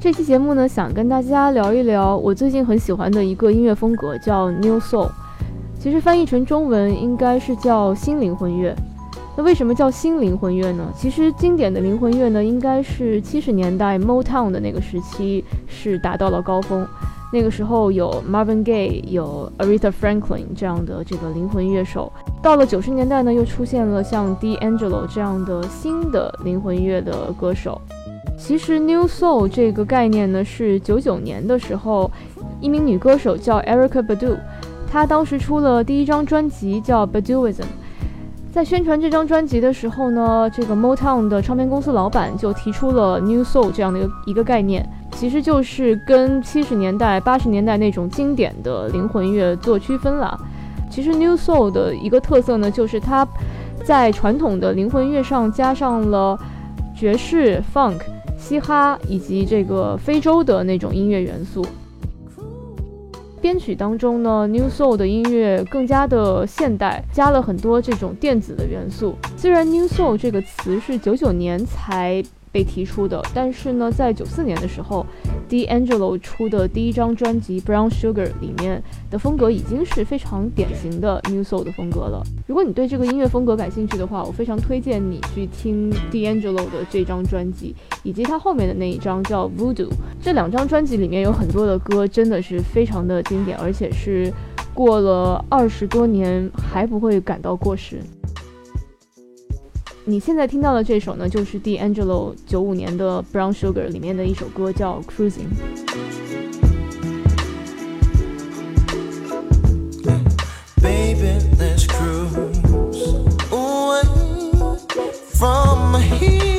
这期节目呢，想跟大家聊一聊我最近很喜欢的一个音乐风格，叫 New Soul。其实翻译成中文应该是叫新灵魂乐。那为什么叫新灵魂乐呢？其实经典的灵魂乐呢，应该是七十年代 Motown 的那个时期是达到了高峰。那个时候有 Marvin Gaye，有 Aretha Franklin 这样的这个灵魂乐手。到了九十年代呢，又出现了像 D'Angelo 这样的新的灵魂乐的歌手。其实 New Soul 这个概念呢，是九九年的时候，一名女歌手叫 Erica Badu，她当时出了第一张专辑叫 Baduism。在宣传这张专辑的时候呢，这个 Motown 的唱片公司老板就提出了 New Soul 这样的一个一个概念。其实就是跟七十年代、八十年代那种经典的灵魂乐做区分了。其实 New Soul 的一个特色呢，就是它在传统的灵魂乐上加上了爵士、Funk、嘻哈以及这个非洲的那种音乐元素。编曲当中呢，New Soul 的音乐更加的现代，加了很多这种电子的元素。虽然 New Soul 这个词是九九年才。被提出的，但是呢，在九四年的时候，D'Angelo 出的第一张专辑《Brown Sugar》里面的风格已经是非常典型的 New Soul 的风格了。如果你对这个音乐风格感兴趣的话，我非常推荐你去听 D'Angelo 的这张专辑，以及他后面的那一张叫《Voodoo》。这两张专辑里面有很多的歌真的是非常的经典，而且是过了二十多年还不会感到过时。你现在听到的这首呢，就是 D'Angelo 九五年的《Brown Sugar》里面的一首歌，叫《Cruising》。Baby, let's cruise away from here.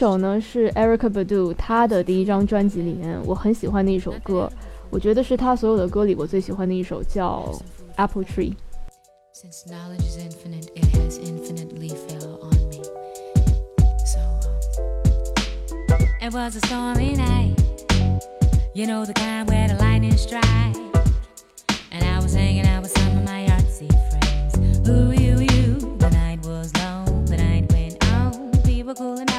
首呢是 Erica Badu 她的第一张专辑里面我很喜欢的一首歌，我觉得是她所有的歌里我最喜欢的一首，叫 Apple Tree。Since knowledge is infinite, it has infinitely fell on me. So, um, it was a stormy night. You know the kind where the lightning strikes. And I was hanging out with some of my artsy friends. Ooh, you, you. The night was long, the night went on. We were cooling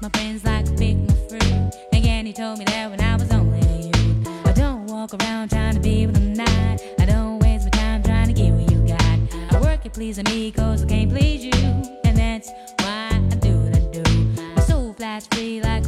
My friends like I pick my fruit. Again, he told me that when I was only a youth. I don't walk around trying to be what I'm not. I don't waste my time trying to get what you got. I work at pleasing me cause I can't please you. And that's why I do what I do. My soul flies free like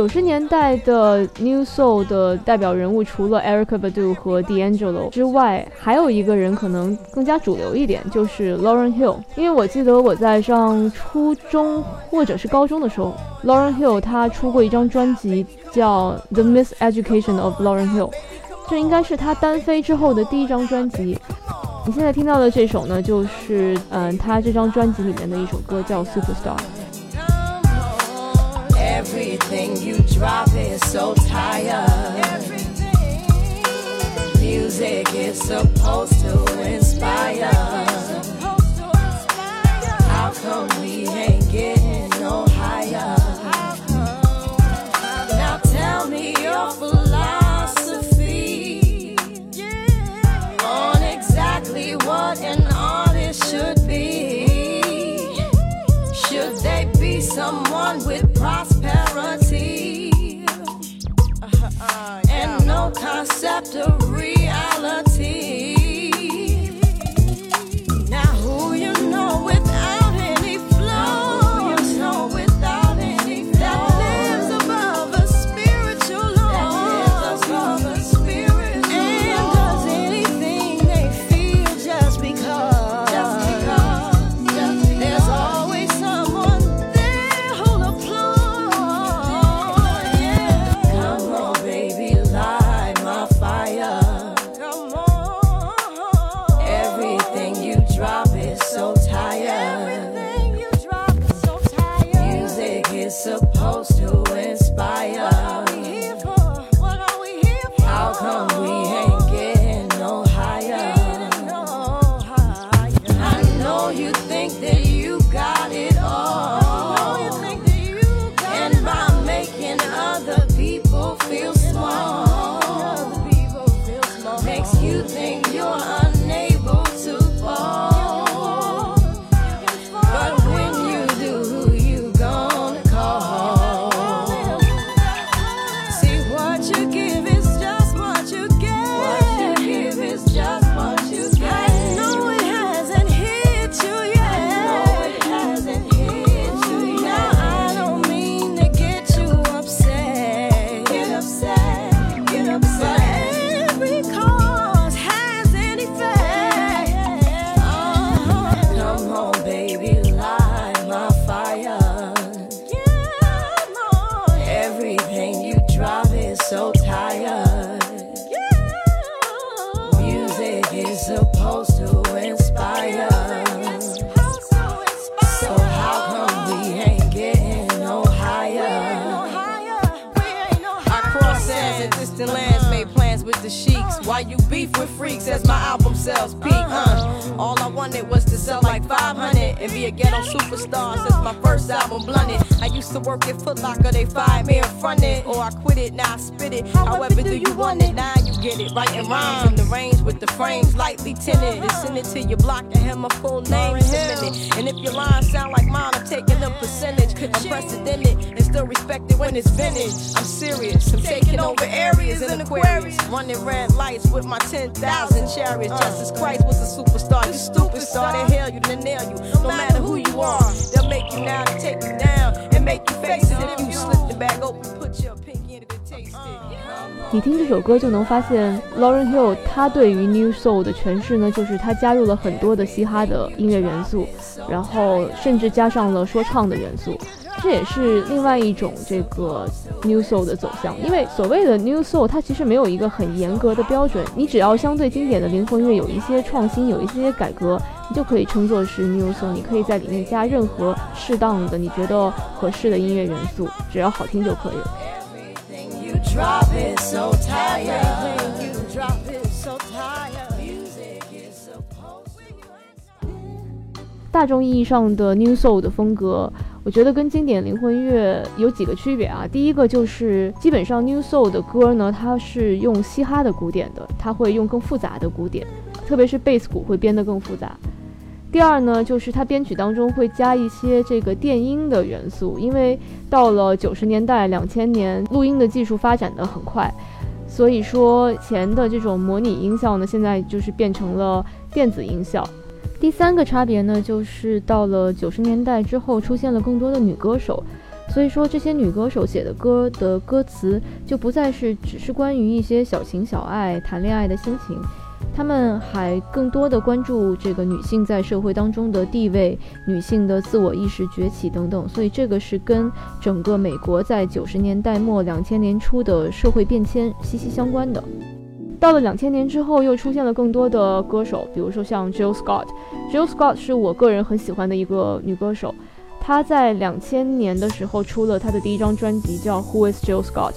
九十年代的 New Soul 的代表人物，除了 Erica Badu 和 D'Angelo 之外，还有一个人可能更加主流一点，就是 Lauren Hill。因为我记得我在上初中或者是高中的时候，Lauren Hill 他出过一张专辑叫《The Miseducation of Lauren Hill》，这应该是他单飞之后的第一张专辑。你现在听到的这首呢，就是嗯，他这张专辑里面的一首歌，叫《Superstar》。Everything you drop is so tired. Music is supposed to inspire. How come we ain't the I'm. Sells peak, uh? All I wanted was to sell 500 and be a ghetto superstar since my first album blunted. I used to work at Foot Locker, they fired me in front it, or I quit it, now I spit it. However, do you want it? Now you get it, writing rhymes in the range with the frames lightly tinted. And send it to your block and have my full name submitted. And if your lines sound like mine, I'm taking a percentage. Unprecedented and still respected when it's vintage. I'm serious, I'm taking over areas in Aquarius. Running red lights with my 10,000 chariots. Uh. Justice Christ was a superstar. You stupid star, they hail you, they nail you. No matter who you are, they'll make you now, to take you down and make you face it. If you slip the bag open, put your pinky in it and taste it. 你听这首歌就能发现，Lauren Hill 他对于 New Soul 的诠释呢，就是他加入了很多的嘻哈的音乐元素，然后甚至加上了说唱的元素，这也是另外一种这个 New Soul 的走向。因为所谓的 New Soul，它其实没有一个很严格的标准，你只要相对经典的灵魂乐有一些创新，有一些改革，你就可以称作是 New Soul。你可以在里面加任何适当的你觉得合适的音乐元素，只要好听就可以了。大众意义上的 New Soul 的风格，我觉得跟经典灵魂乐有几个区别啊。第一个就是，基本上 New Soul 的歌呢，它是用嘻哈的鼓点的，它会用更复杂的鼓点，特别是贝斯鼓会编得更复杂。第二呢，就是它编曲当中会加一些这个电音的元素，因为到了九十年代、两千年，录音的技术发展的很快，所以说前的这种模拟音效呢，现在就是变成了电子音效。第三个差别呢，就是到了九十年代之后，出现了更多的女歌手，所以说这些女歌手写的歌的歌词就不再是只是关于一些小情小爱、谈恋爱的心情，她们还更多的关注这个女性在社会当中的地位、女性的自我意识崛起等等，所以这个是跟整个美国在九十年代末、两千年初的社会变迁息息相关的。到了两千年之后，又出现了更多的歌手，比如说像 Jill Scott。Jill Scott 是我个人很喜欢的一个女歌手。她在两千年的时候出了她的第一张专辑，叫《Who Is Jill Scott》。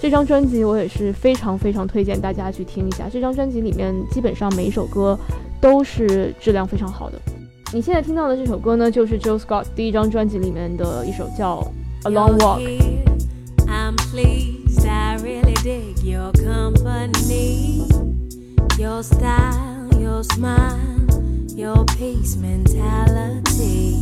这张专辑我也是非常非常推荐大家去听一下。这张专辑里面基本上每一首歌都是质量非常好的。你现在听到的这首歌呢，就是 Jill Scott 第一张专辑里面的一首叫《A Long Walk》。dig your company, your style, your smile, your peace mentality.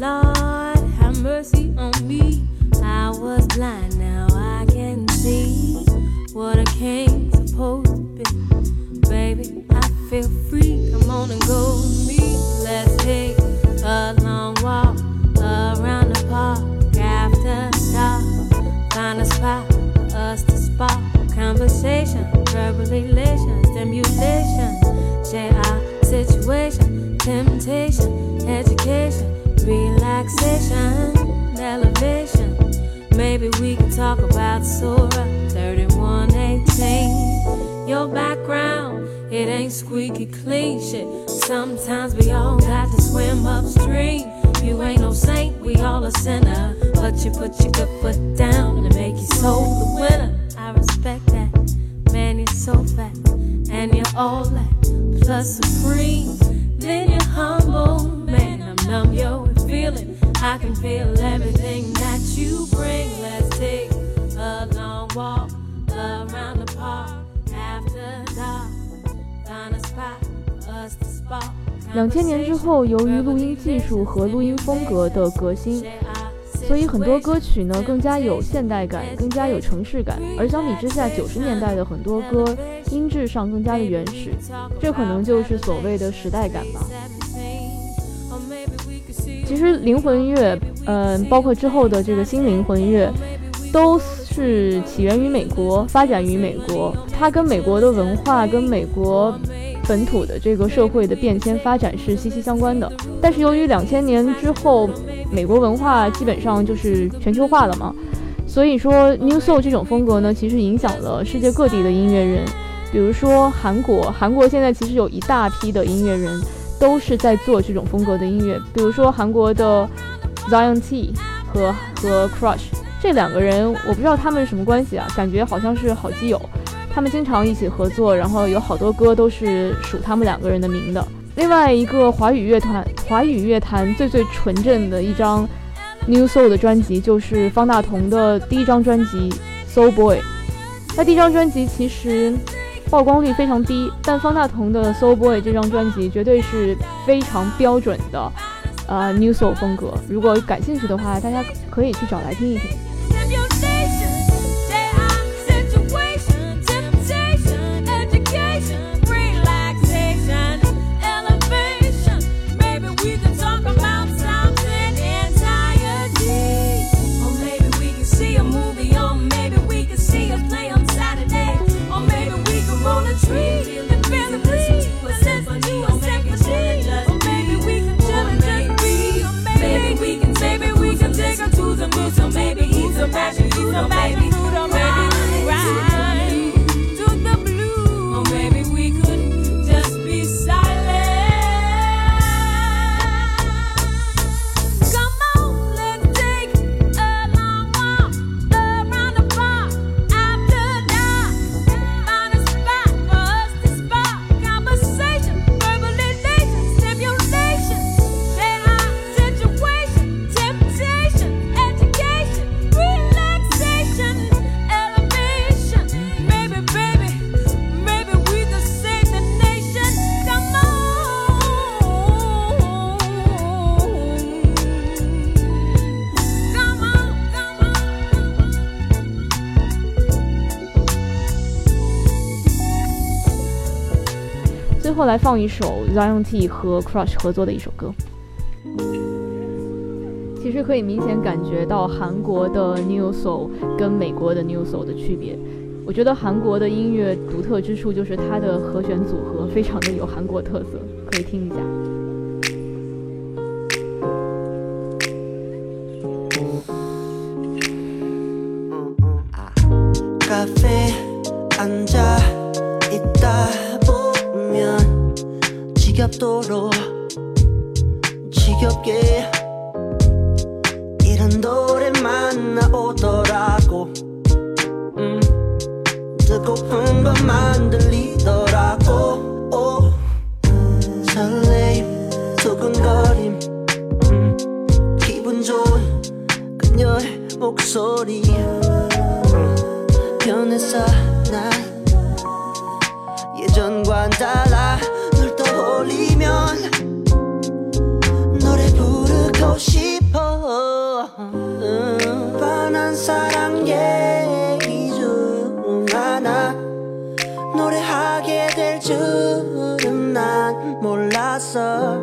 Lord, have mercy on me. I was blind, now I can see what I came supposed to be. Baby, I feel free. Come on and go with me. Let's take a Sometimes we all got to swim upstream. You ain't no saint, we all a sinner. But you put your good foot down to make your soul the winner. I respect that. Man, you're so fat, and you're all that plus supreme. Then you're humble, man. I'm numb, yo, feeling. I can feel everything 两千年之后，由于录音技术和录音风格的革新，所以很多歌曲呢更加有现代感，更加有城市感。而相比之下，九十年代的很多歌音质上更加的原始，这可能就是所谓的时代感吧。其实灵魂乐，嗯、包括之后的这个新灵魂乐，都是起源于美国，发展于美国。它跟美国的文化、跟美国本土的这个社会的变迁发展是息息相关的。但是由于两千年之后，美国文化基本上就是全球化了嘛，所以说 New Soul 这种风格呢，其实影响了世界各地的音乐人。比如说韩国，韩国现在其实有一大批的音乐人都是在做这种风格的音乐。比如说韩国的 Zion T 和和 Crush 这两个人，我不知道他们是什么关系啊，感觉好像是好基友。他们经常一起合作，然后有好多歌都是属他们两个人的名的。另外一个华语乐团，华语乐坛最最纯正的一张 New Soul 的专辑，就是方大同的第一张专辑《Soul Boy》。那第一张专辑其实曝光率非常低，但方大同的《Soul Boy》这张专辑绝对是非常标准的，呃 New Soul 风格。如果感兴趣的话，大家可以去找来听一听。Oh, baby. 最后来放一首 Zion T 和 Crush 合作的一首歌。其实可以明显感觉到韩国的 New Soul 跟美国的 New Soul 的区别。我觉得韩国的音乐独特之处就是它的和弦组合非常的有韩国特色，可以听一下。 것만 들리더라고. 오, 설레임 두근거림. 음, 기분 좋은 그녀의 목소리 몰라서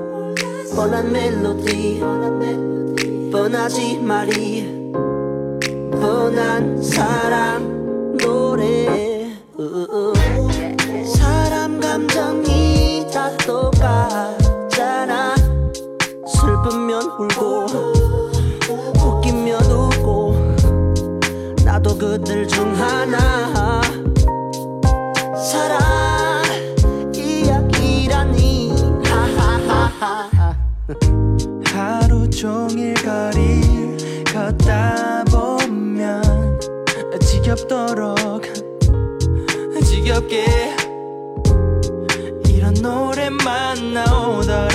뻔한 멜로디 뻔하지 말이. 뻔한 사람 노래. 사람 감정이 다 똑같잖아. 슬프면 울고 웃기면 웃고. 나도 그들 중 하나. 넘치도록 지겹게 이런 노래만 나오더라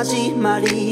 Marie.